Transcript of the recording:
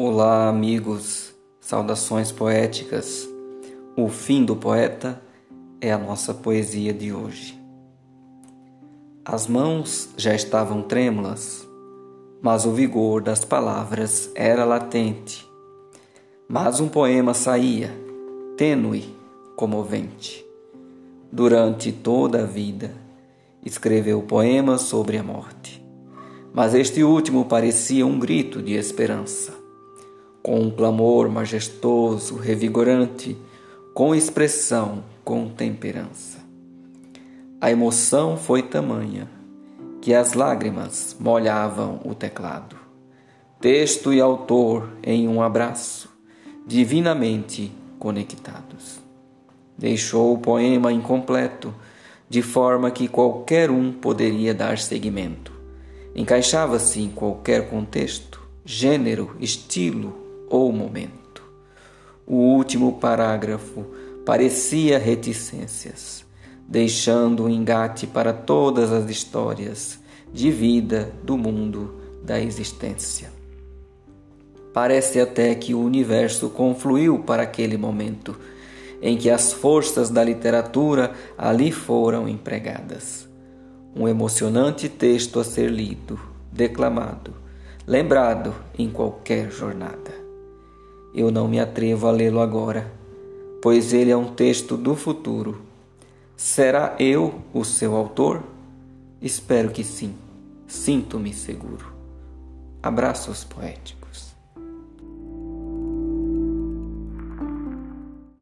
Olá, amigos, saudações poéticas. O fim do poeta é a nossa poesia de hoje. As mãos já estavam trêmulas, mas o vigor das palavras era latente. Mas um poema saía, tênue, comovente. Durante toda a vida, escreveu poemas sobre a morte. Mas este último parecia um grito de esperança com um clamor majestoso, revigorante, com expressão, com temperança. A emoção foi tamanha que as lágrimas molhavam o teclado. Texto e autor em um abraço, divinamente conectados. Deixou o poema incompleto, de forma que qualquer um poderia dar seguimento. Encaixava-se em qualquer contexto, gênero, estilo, ou momento. O último parágrafo parecia reticências, deixando um engate para todas as histórias de vida do mundo da existência. Parece até que o universo confluiu para aquele momento em que as forças da literatura ali foram empregadas. Um emocionante texto a ser lido, declamado, lembrado em qualquer jornada eu não me atrevo a lê-lo agora, pois ele é um texto do futuro. Será eu o seu autor? Espero que sim. Sinto-me seguro. Abraços poéticos.